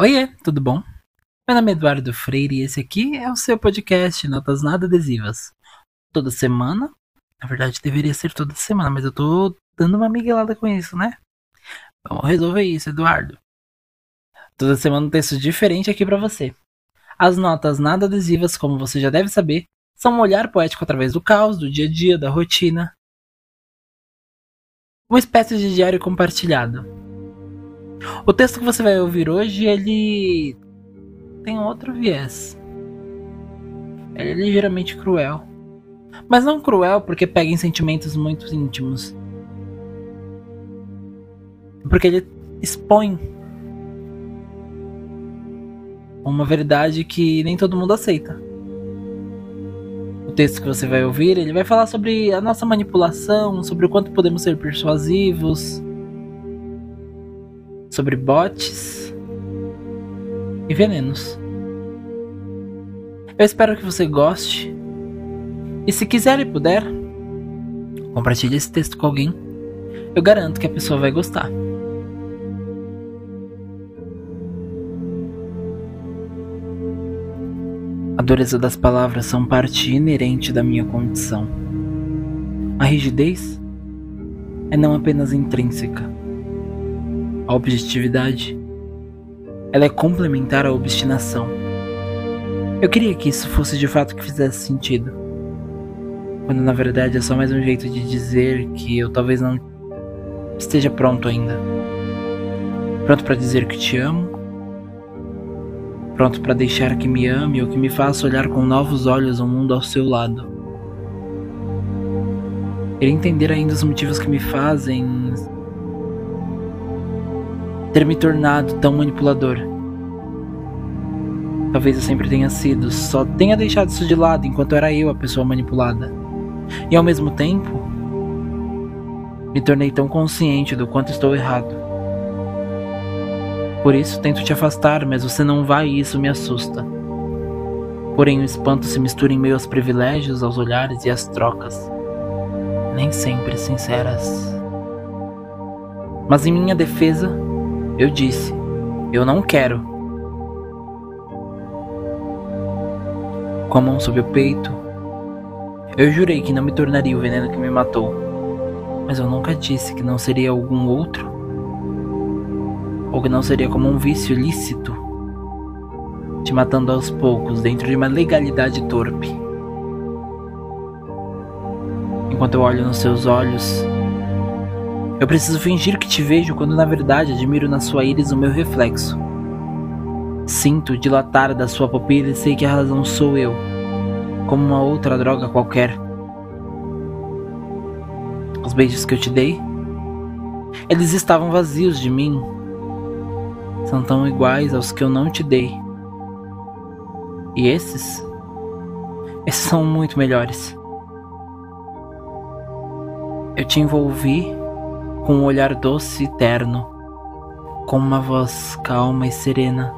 Oiê, tudo bom? Meu nome é Eduardo Freire e esse aqui é o seu podcast Notas Nada Adesivas. Toda semana, na verdade deveria ser toda semana, mas eu tô dando uma miguelada com isso, né? Vamos resolver isso, Eduardo. Toda semana um texto diferente aqui para você. As notas nada adesivas, como você já deve saber, são um olhar poético através do caos, do dia a dia, da rotina. Uma espécie de diário compartilhado. O texto que você vai ouvir hoje, ele tem outro viés. Ele é ligeiramente cruel. Mas não cruel porque pega em sentimentos muito íntimos. Porque ele expõe uma verdade que nem todo mundo aceita. O texto que você vai ouvir, ele vai falar sobre a nossa manipulação, sobre o quanto podemos ser persuasivos, sobre bots e venenos. Eu espero que você goste. E se quiser e puder, compartilhe esse texto com alguém. Eu garanto que a pessoa vai gostar. A dureza das palavras são parte inerente da minha condição. A rigidez é não apenas intrínseca, a objetividade. Ela é complementar à obstinação. Eu queria que isso fosse de fato que fizesse sentido. Quando na verdade é só mais um jeito de dizer que eu talvez não esteja pronto ainda. Pronto para dizer que te amo. Pronto para deixar que me ame ou que me faça olhar com novos olhos o mundo ao seu lado. Queria entender ainda os motivos que me fazem ter me tornado tão manipulador. Talvez eu sempre tenha sido, só tenha deixado isso de lado enquanto era eu a pessoa manipulada. E ao mesmo tempo, me tornei tão consciente do quanto estou errado. Por isso tento te afastar, mas você não vai e isso me assusta. Porém, o espanto se mistura em meio aos privilégios, aos olhares e às trocas, nem sempre sinceras. Mas em minha defesa, eu disse: Eu não quero. Com a mão sob o peito, eu jurei que não me tornaria o veneno que me matou. Mas eu nunca disse que não seria algum outro. Ou que não seria como um vício lícito, te matando aos poucos dentro de uma legalidade torpe. Enquanto eu olho nos seus olhos, eu preciso fingir que te vejo quando na verdade admiro na sua íris o meu reflexo. Sinto dilatar da sua pupila e sei que a razão sou eu, como uma outra droga qualquer. Os beijos que eu te dei, eles estavam vazios de mim. São tão iguais aos que eu não te dei. E esses? Esses são muito melhores. Eu te envolvi com um olhar doce e terno, com uma voz calma e serena.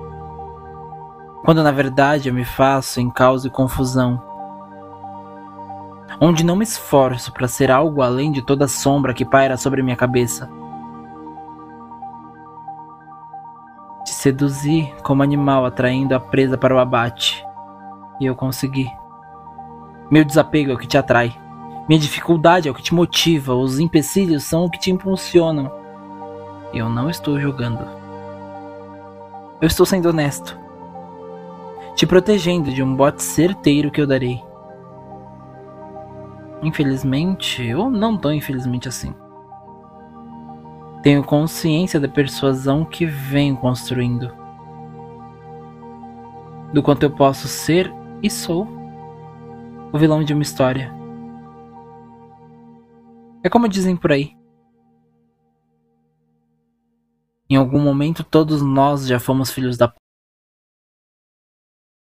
Quando na verdade eu me faço em caos e confusão, onde não me esforço para ser algo além de toda sombra que paira sobre minha cabeça. Te seduzi como animal atraindo a presa para o abate, e eu consegui. Meu desapego é o que te atrai. Minha dificuldade é o que te motiva, os empecilhos são o que te impulsionam. Eu não estou jogando. Eu estou sendo honesto. Te protegendo de um bote certeiro que eu darei. Infelizmente, ou não tão infelizmente assim. Tenho consciência da persuasão que venho construindo. Do quanto eu posso ser e sou o vilão de uma história. É como dizem por aí. Em algum momento todos nós já fomos filhos da